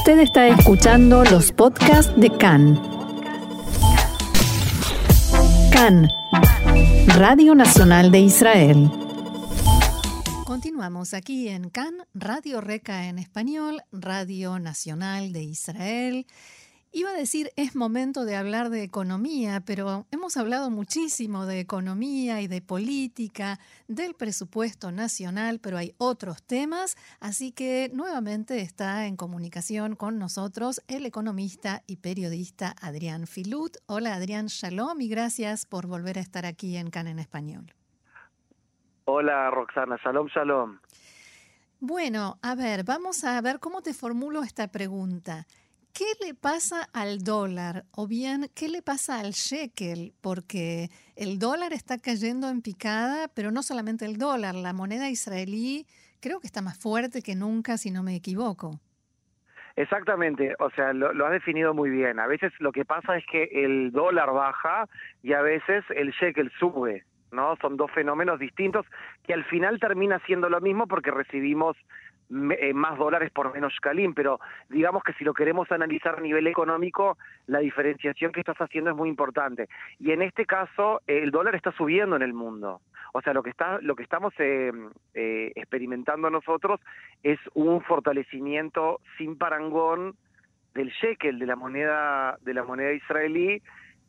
Usted está escuchando los podcasts de CAN. CAN, Radio Nacional de Israel. Continuamos aquí en CAN, Radio Reca en español, Radio Nacional de Israel. Iba a decir es momento de hablar de economía, pero hemos hablado muchísimo de economía y de política, del presupuesto nacional, pero hay otros temas, así que nuevamente está en comunicación con nosotros el economista y periodista Adrián Filut. Hola Adrián, shalom y gracias por volver a estar aquí en CAN en español. Hola Roxana, shalom, shalom. Bueno, a ver, vamos a ver cómo te formulo esta pregunta. ¿Qué le pasa al dólar? O bien, ¿qué le pasa al shekel? Porque el dólar está cayendo en picada, pero no solamente el dólar, la moneda israelí creo que está más fuerte que nunca, si no me equivoco. Exactamente, o sea, lo, lo, has definido muy bien. A veces lo que pasa es que el dólar baja y a veces el shekel sube, ¿no? Son dos fenómenos distintos que al final termina siendo lo mismo porque recibimos eh, más dólares por menos calín, pero digamos que si lo queremos analizar a nivel económico, la diferenciación que estás haciendo es muy importante. Y en este caso, el dólar está subiendo en el mundo. O sea, lo que está, lo que estamos eh, eh, experimentando nosotros es un fortalecimiento sin parangón del shekel, de la moneda, de la moneda israelí,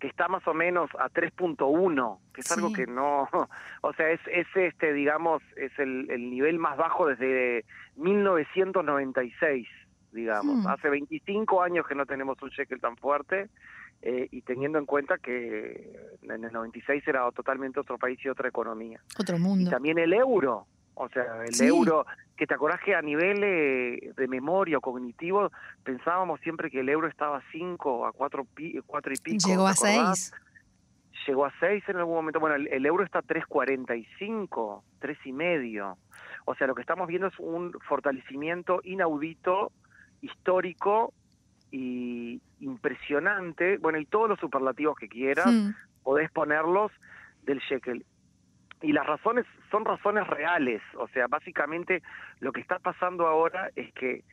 que está más o menos a 3.1, que es algo que no, o sea, es, es este, digamos, es el, el nivel más bajo desde 1996, digamos. Hace 25 años que no tenemos un shekel tan fuerte eh, y teniendo en cuenta que en el 96 era totalmente otro país y otra economía. Otro mundo. Y también el euro, o sea, el euro, que te acordás que a nivel eh, de memoria o cognitivo pensábamos siempre que el euro estaba a 5, a 4 cuatro y pico. Llegó a 6. Llegó a 6 en algún momento. Bueno, el, el euro está a 3.45, 3 y medio. O sea, lo que estamos viendo es un fortalecimiento inaudito, histórico y impresionante. Bueno, y todos los superlativos que quieras, Hmm. podés ponerlos del shekel y las razones son razones reales, o sea, básicamente lo que está pasando ahora es que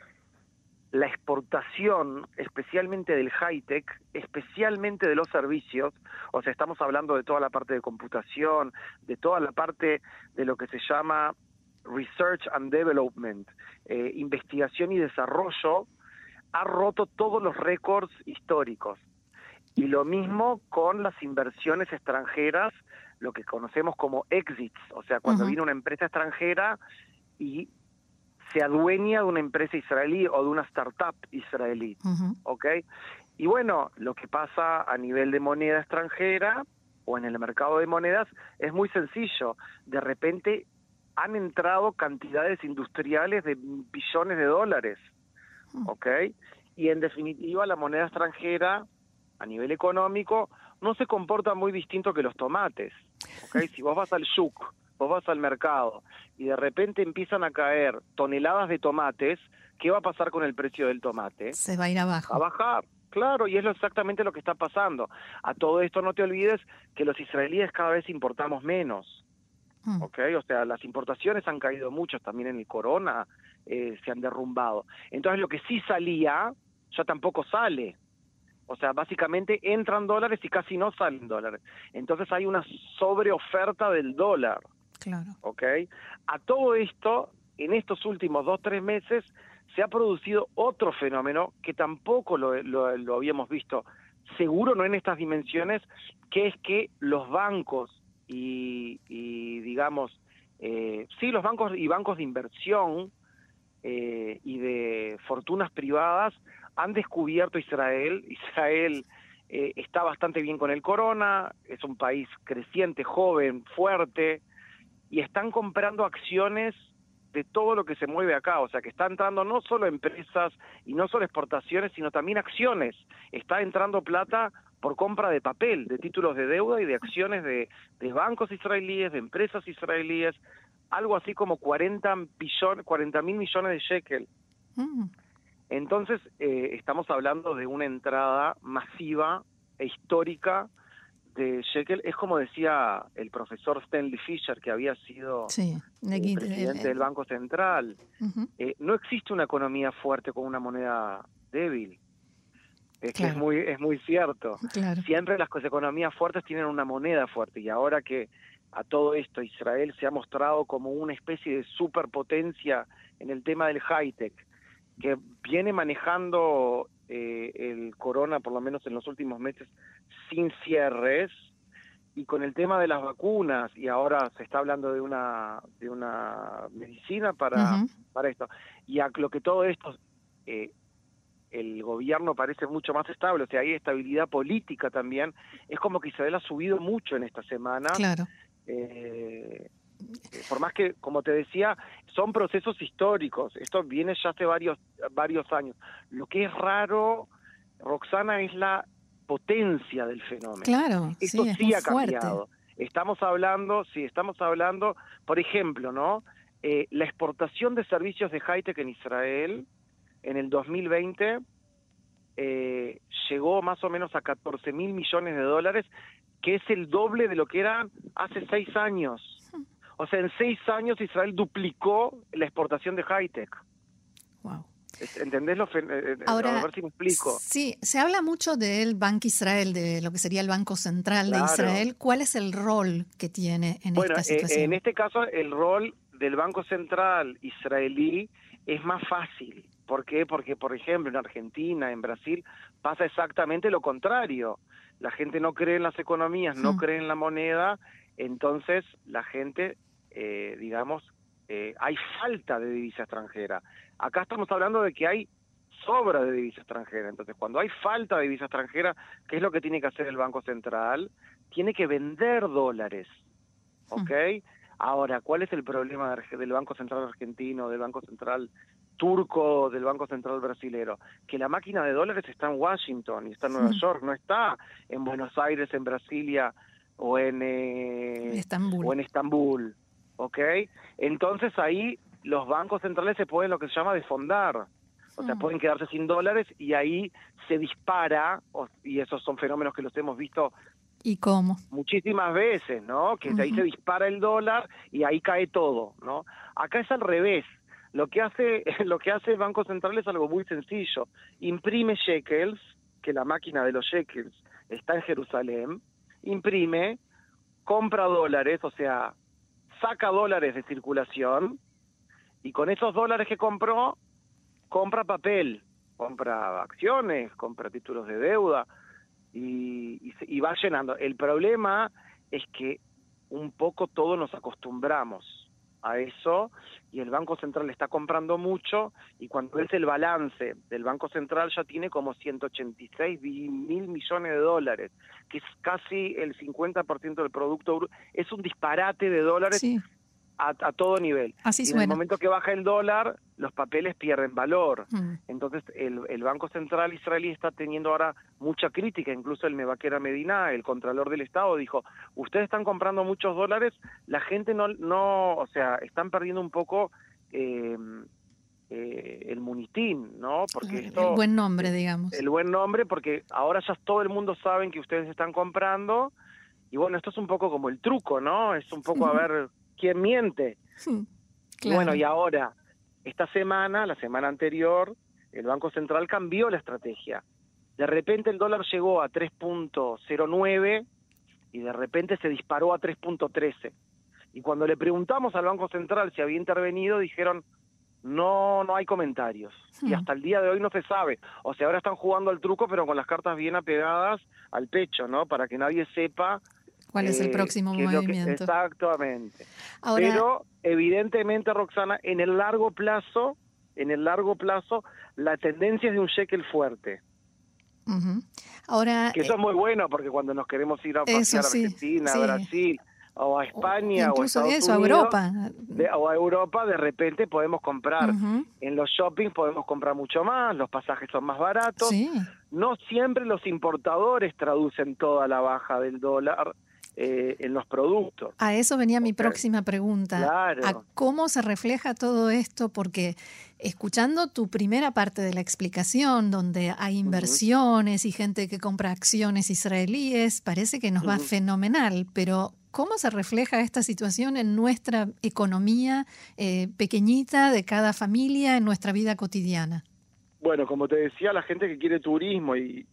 la exportación, especialmente del high-tech, especialmente de los servicios, o sea, estamos hablando de toda la parte de computación, de toda la parte de lo que se llama Research and Development, eh, investigación y desarrollo, ha roto todos los récords históricos. Y lo mismo con las inversiones extranjeras, lo que conocemos como exits, o sea, cuando viene una empresa extranjera y se adueña de una empresa israelí o de una startup israelí. ¿ok? Y bueno, lo que pasa a nivel de moneda extranjera o en el mercado de monedas es muy sencillo. De repente han entrado cantidades industriales de billones de dólares, ¿ok? Y en definitiva la moneda extranjera a nivel económico no se comporta muy distinto que los tomates, ¿ok? Si vos vas al shuk, vos vas al mercado y de repente empiezan a caer toneladas de tomates, ¿qué va a pasar con el precio del tomate? Se va a ir abajo. a bajar. Claro, y es lo exactamente lo que está pasando. A todo esto no te olvides que los israelíes cada vez importamos menos, Mm. ¿ok? O sea, las importaciones han caído mucho, también en el corona eh, se han derrumbado. Entonces lo que sí salía, ya tampoco sale. O sea, básicamente entran dólares y casi no salen dólares. Entonces hay una sobreoferta del dólar. Claro. ¿ok? A todo esto, en estos últimos dos, tres meses, se ha producido otro fenómeno que tampoco lo, lo- lo habíamos visto, seguro no en estas dimensiones, que es que los bancos y, y, digamos, eh, sí, los bancos y bancos de inversión eh, y de fortunas privadas han descubierto Israel. Israel eh, está bastante bien con el corona, es un país creciente, joven, fuerte, y están comprando acciones de todo lo que se mueve acá, o sea que está entrando no solo empresas y no solo exportaciones, sino también acciones. Está entrando plata por compra de papel, de títulos de deuda y de acciones de, de bancos israelíes, de empresas israelíes, algo así como 40 billones, 40 mil millones de shekel. Mm. Entonces, eh, estamos hablando de una entrada masiva e histórica de shekel. Es como decía el profesor Stanley Fisher, que había sido Sí. el Aquí- presidente eh, del Banco Central. Eh, no existe una economía fuerte con una moneda débil. Es que es muy, es muy cierto. Siempre las economías fuertes tienen una moneda fuerte y ahora que a todo esto Israel se ha mostrado como una especie de superpotencia en el tema del high-tech, que viene manejando eh, el corona, por lo menos en los últimos meses, sin cierres, y con el tema de las vacunas, y ahora se está hablando de una, de una medicina para, para esto, y a lo que todo esto, eh, el gobierno parece mucho más estable, o sea, hay estabilidad política también, es como que Israel ha subido mucho en esta semana. Claro. Eh, por más que, como te decía, son procesos históricos, esto viene ya hace varios, varios años. Lo que es raro, Roxana, es la potencia del fenómeno. Claro, esto sí, ha cambiado. Estamos hablando, sí, estamos hablando, por ejemplo, ¿no? Eh, la exportación de servicios de high-tech en Israel en el 2020 eh, llegó más o menos a 14 mil millones de dólares, que es el doble de lo que era hace seis años. O sea, en seis años Israel duplicó la exportación de high-tech. Wow. ¿Entendés lo eh, eh, Ahora, a ver si me explico. Sí, se habla mucho del Banco Israel, de lo que sería el Banco Central de Israel. ¿Cuál es el rol que tiene en esta situación? en este caso, el rol del Banco Central israelí es más fácil. ¿Por qué? Porque, por ejemplo, en Argentina, en Brasil, pasa exactamente lo contrario. La gente no cree en las economías, no hmm. cree en la moneda, entonces la gente eh, digamos, eh, hay falta de divisa extranjera. Acá estamos hablando de que hay sobra de divisa extranjera. Entonces, cuando hay falta de divisa extranjera, ¿qué es lo que tiene que hacer el Banco Central? Tiene que vender dólares. ¿Ok? Ahora, ¿cuál es el problema del Banco Central argentino, del Banco Central turco, del Banco Central brasilero? Que la máquina de dólares está en Washington y está en Nueva York, no está en Buenos Aires, en Brasilia o en, eh, O en Estambul. ¿Ok? Entonces ahí los bancos centrales se pueden lo que se llama desfondar, o sea, pueden quedarse sin dólares y ahí se dispara, y esos son fenómenos que los hemos visto ¿Y cómo? Muchísimas veces, ¿no? Que ahí se dispara el dólar y ahí cae todo, ¿no? Acá es al revés. Lo que hace lo que hace el Banco Central es algo muy sencillo. Imprime shekels, que la máquina de los shekels está en Jerusalén, imprime, compra dólares, o sea, saca dólares de circulación y con esos dólares que compró, compra papel, compra acciones, compra títulos de deuda y, y, va llenando. El problema es que un poco todos nos acostumbramos a eso y el Banco Central está comprando mucho y cuando ves el balance del Banco Central ya tiene como 186 mil millones de dólares, que es casi el 50% del Producto, es un disparate de dólares a, todo nivel. Así y en el momento que baja el dólar, los papeles pierden valor. Mm. Entonces, el, el, Banco Central israelí está teniendo ahora mucha crítica. Incluso el Mebaquera Medina, el Contralor del Estado, dijo: Ustedes están comprando muchos dólares, la gente no, no o sea, están perdiendo un poco. Eh, eh, el munitín, ¿no? Porque el buen nombre, digamos. El buen nombre, porque ahora ya todo el mundo sabe que ustedes están comprando. Y bueno, esto es un poco como el truco, ¿no? Es un poco a ver quién miente. Bueno, y ahora, esta semana, la semana anterior, el Banco Central cambió la estrategia. De repente el dólar llegó a 3.09 y de repente se disparó a 3.13. Y cuando le preguntamos al Banco Central si había intervenido, dijeron, no, no hay comentarios. Y hmm. hasta el día de hoy no se sabe. O sea, ahora están jugando al truco, pero con las cartas bien apegadas al pecho, ¿no? Para que nadie sepa ¿Cuál es el eh, próximo movimiento? exactamente. Pero evidentemente, Roxana, en el largo plazo, en el largo plazo, la tendencia es de un shekel fuerte. Ahora, que eso es muy bueno porque cuando nos queremos ir a pasear a Argentina, a Brasil o a España o, a eso, Europa. o a Europa, de repente podemos comprar. En los shoppings podemos comprar mucho más, los pasajes son más baratos. No siempre los importadores traducen toda la baja del dólar eh, en los productos. A eso venía mi próxima pregunta. Claro. ¿A cómo se refleja todo esto? Porque escuchando tu primera parte de la explicación, donde hay inversiones y gente que compra acciones israelíes, parece que nos va fenomenal, pero ¿cómo se refleja esta situación en nuestra economía eh, pequeñita de cada familia, en nuestra vida cotidiana? Bueno, como te decía, la gente que quiere turismo y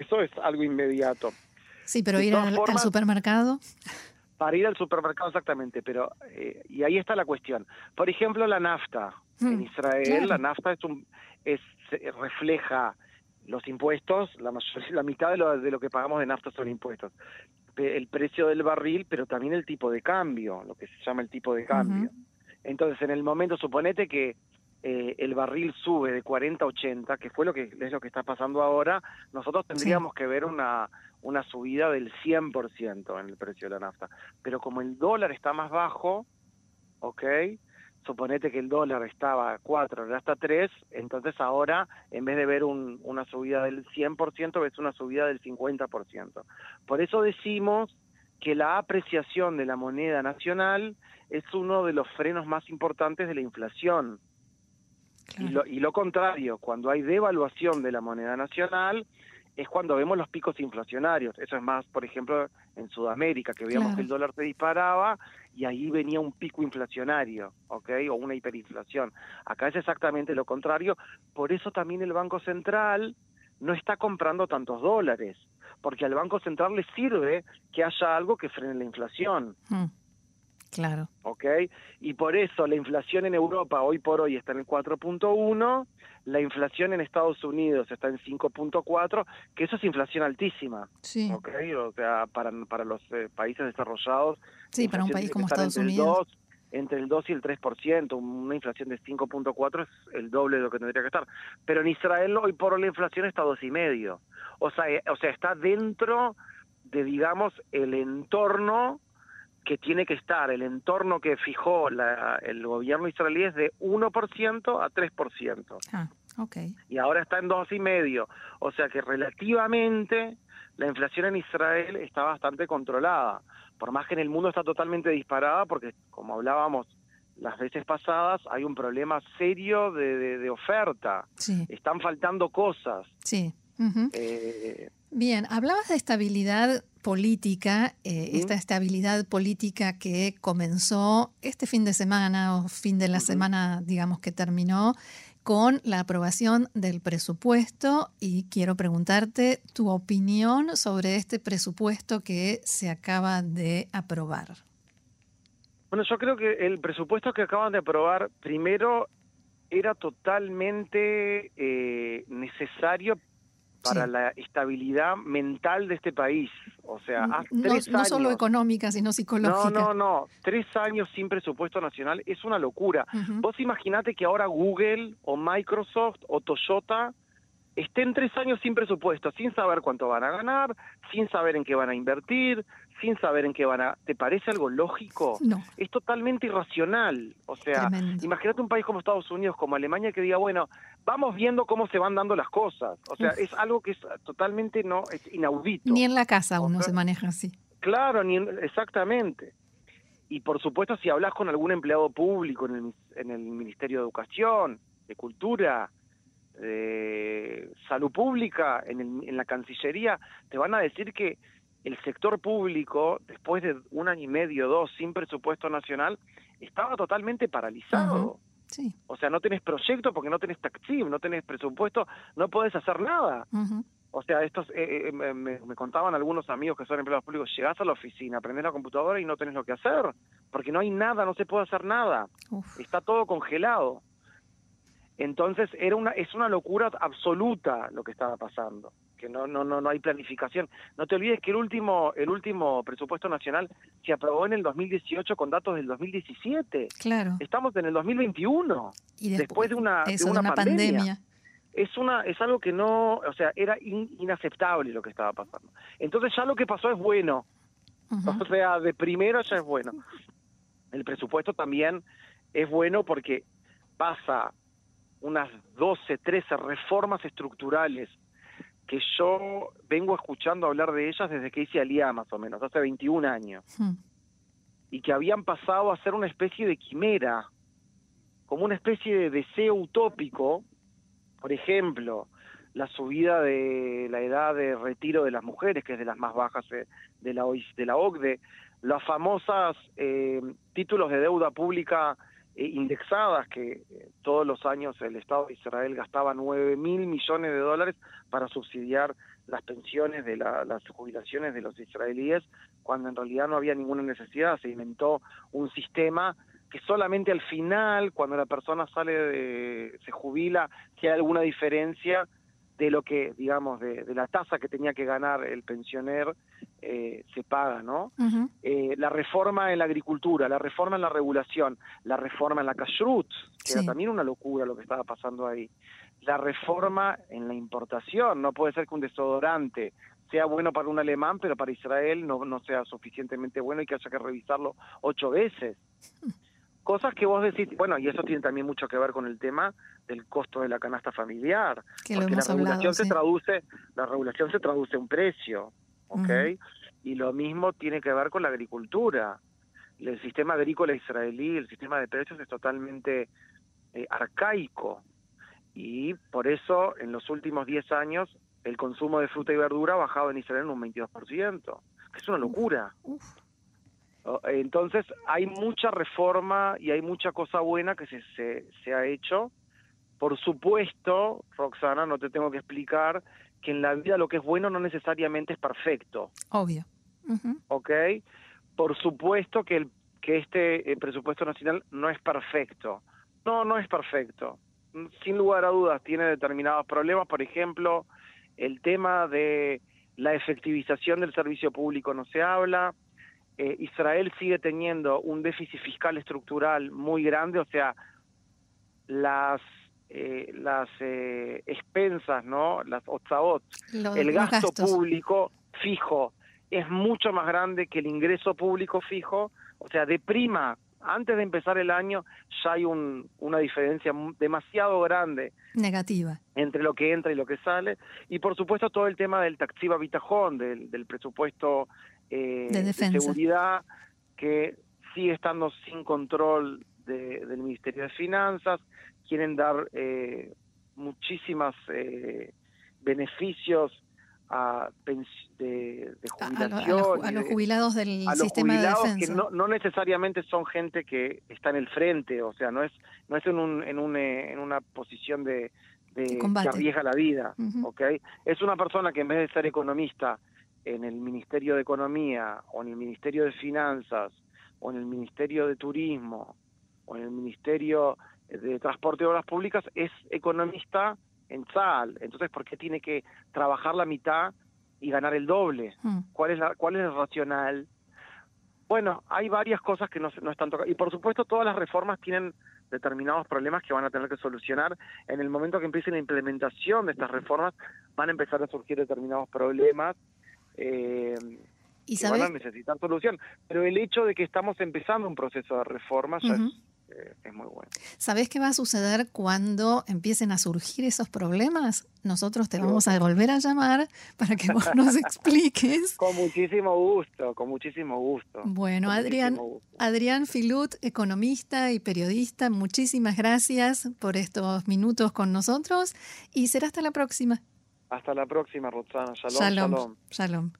eso es algo inmediato. Sí, pero ir al, supermercado. Para ir al supermercado exactamente, pero eh, y ahí está la cuestión. Por ejemplo, la nafta. en mm, Israel la nafta es un es refleja los impuestos, la, la mitad de lo, de lo que pagamos de nafta son impuestos. El precio del barril, pero también el tipo de cambio, lo que se llama el tipo de cambio. Entonces, en el momento, suponete que eh, el barril sube de 40 a 80, que fue lo que es lo que está pasando ahora, nosotros tendríamos que ver una, una subida del 100% en el precio de la nafta. Pero como el dólar está más bajo, ¿ok? Suponete que el dólar estaba a 4, ahora está 3, entonces ahora en vez de ver un, una subida del 100%, ves una subida del 50%. Por eso decimos que la apreciación de la moneda nacional es uno de los frenos más importantes de la inflación. Y, lo, y lo contrario, cuando hay devaluación de la moneda nacional, es cuando vemos los picos inflacionarios. Eso es más, por ejemplo, en Sudamérica, que veíamos que el dólar se disparaba y ahí venía un pico inflacionario, ¿ok? O una hiperinflación. Acá es exactamente lo contrario. Por eso también el Banco Central no está comprando tantos dólares, porque al Banco Central le sirve que haya algo que frene la inflación. Mm. Claro. ¿Ok? Y por eso la inflación en Europa hoy por hoy está en el 4.1, la inflación en Estados Unidos está en 5.4, que eso es inflación altísima. Sí. ¿Ok? O sea, para, para los eh, países desarrollados. Sí, para un país como Estados Unidos. entre el 2 y el 3%, una inflación de 5.4 es el doble de lo que tendría que estar. Pero en Israel hoy por hoy la inflación está a 2,5. O sea, eh, o sea, está dentro de, digamos, el entorno que tiene que estar, el entorno que fijó la, el gobierno israelí es de 1% a 3%. Ah, ok. Y ahora está en 2,5%. O sea que relativamente la inflación en Israel está bastante controlada. Por más que en el mundo está totalmente disparada, porque como hablábamos las veces pasadas, hay un problema serio de, de, oferta. Sí. Están faltando cosas. Sí. Bien, hablabas de estabilidad política, eh, esta estabilidad política que comenzó este fin de semana o fin de la semana, digamos que terminó, con la aprobación del presupuesto y quiero preguntarte tu opinión sobre este presupuesto que se acaba de aprobar. Bueno, yo creo que el presupuesto que acaban de aprobar, primero, era totalmente eh, necesario para la estabilidad mental de este país. O sea, no, no solo económica, sino psicológica. No, no, no. Tres años sin presupuesto nacional es una locura. Vos imaginate que ahora Google o Microsoft o Toyota estén tres años sin presupuesto, sin saber cuánto van a ganar, sin saber en qué van a invertir, sin saber en qué van a... ¿Te parece algo lógico? No. Es totalmente irracional. O sea, imagínate un país como Estados Unidos, como Alemania, que diga, bueno, vamos viendo cómo se van dando las cosas. O sea, es algo que es totalmente no es inaudito. Ni en la casa uno se maneja así. Claro, ni exactamente. Y por supuesto, si hablas con algún empleado público en el, en el Ministerio de Educación, de Cultura, de salud pública, en, en la Cancillería, te van a decir que el sector público, después de un año y medio, dos, sin presupuesto nacional, estaba totalmente paralizado. sí. O sea, no tenés proyecto porque no tenés taxi, no tenés presupuesto, no podés hacer nada. O sea, estos eh, eh, me, contaban algunos amigos que son empleados públicos, llegás a la oficina, prendés la computadora y no tenés lo que hacer, porque no hay nada, no se puede hacer nada. Está todo congelado. Entonces era una es una locura absoluta lo que estaba pasando, que no no no no hay planificación. No te olvides que el último el último presupuesto nacional se aprobó en el 2018 con datos del 2017. Claro. Estamos en el 2021 y después, de una, de una, pandemia. Es una es algo que no, o sea, era inaceptable lo que estaba pasando. Entonces ya lo que pasó es bueno. O sea, de primero ya es bueno. El presupuesto también es bueno porque pasa unas 12, 13 reformas estructurales que yo vengo escuchando hablar de ellas desde que hice Alía más o menos, hace 21 años, hmm. y que habían pasado a ser una especie de quimera, como una especie de deseo utópico, por ejemplo, la subida de la edad de retiro de las mujeres, que es de las más bajas de la, de la OCDE, las famosas eh, títulos de deuda pública indexadas, que eh, todos los años el Estado de Israel gastaba 9 mil millones de dólares para subsidiar las pensiones de las jubilaciones de los israelíes, cuando en realidad no había ninguna necesidad, se inventó un sistema que solamente al final, cuando la persona sale, de, se jubila, si hay alguna diferencia, de lo que, digamos, de, la tasa que tenía que ganar el pensioner eh, se paga, ¿no? Eh, la reforma en la agricultura, la reforma en la regulación, la reforma en la kashrut, que era también una locura lo que estaba pasando ahí. La reforma en la importación, no puede ser que un desodorante sea bueno para un alemán, pero para Israel no, no sea suficientemente bueno y que haya que revisarlo ocho veces. Cosas que vos decís, bueno, y eso tiene también mucho que ver con el tema del costo de la canasta familiar, que porque la regulación se traduce, la regulación se traduce un precio, ¿ok? Y lo mismo tiene que ver con la agricultura. El sistema agrícola israelí, el sistema de precios es totalmente eh, arcaico y por eso en los últimos 10 años el consumo de fruta y verdura ha bajado en Israel en un 22%, que es una locura. Entonces hay mucha reforma y hay mucha cosa buena que se, se, ha hecho. Por supuesto, Roxana, no te tengo que explicar que en la vida lo que es bueno no necesariamente es perfecto. Obvio. ¿Ok? Por supuesto que, el, que este eh, presupuesto nacional no es perfecto. No, no es perfecto. Sin lugar a dudas, tiene determinados problemas. Por ejemplo, el tema de la efectivización del servicio público no se habla eh, Israel sigue teniendo un déficit fiscal estructural muy grande, o sea, las eh, las eh, expensas, ¿no? Las otzaot, el gasto público fijo es mucho más grande que el ingreso público fijo, o sea, de prima, antes de empezar el año ya hay un, una diferencia demasiado grande. Negativa. Entre lo que entra y lo que sale. Y por supuesto todo el tema del taxiba bitajón, del, del presupuesto eh, de, seguridad que sigue estando sin control del Ministerio de Finanzas, quieren dar eh, muchísimas eh, beneficios a de, jubilación a, los, jubilados del sistema de defensa que no, no, necesariamente son gente que está en el frente o sea no es no es en un en, un, eh, en una posición de, de que arriesga la vida ¿okay? es una persona que en vez de ser economista en el Ministerio de Economía o en el Ministerio de Finanzas o en el Ministerio de Turismo o en el Ministerio de Transporte y Obras Públicas es economista en SAL. Entonces, ¿por qué tiene que trabajar la mitad y ganar el doble? Hmm. ¿Cuál es la, cuál es el racional? Bueno, hay varias cosas que no, no están tocadas. Y por supuesto, todas las reformas tienen determinados problemas que van a tener que solucionar. En el momento que empiece la implementación de estas reformas, van a empezar a surgir determinados problemas eh, ¿Y que van a necesitar solución. Pero el hecho de que estamos empezando un proceso de reforma eh, es, muy bueno. ¿Sabés qué va a suceder cuando empiecen a surgir esos problemas? Nosotros te vamos a volver a llamar para que vos nos expliques. con muchísimo gusto, con muchísimo gusto. Bueno, Adrián, Adrián Filut, economista y periodista, muchísimas gracias por estos minutos con nosotros y será hasta la próxima. Hasta la próxima, Roxana. Shalom. Shalom. shalom.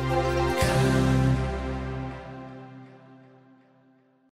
shalom.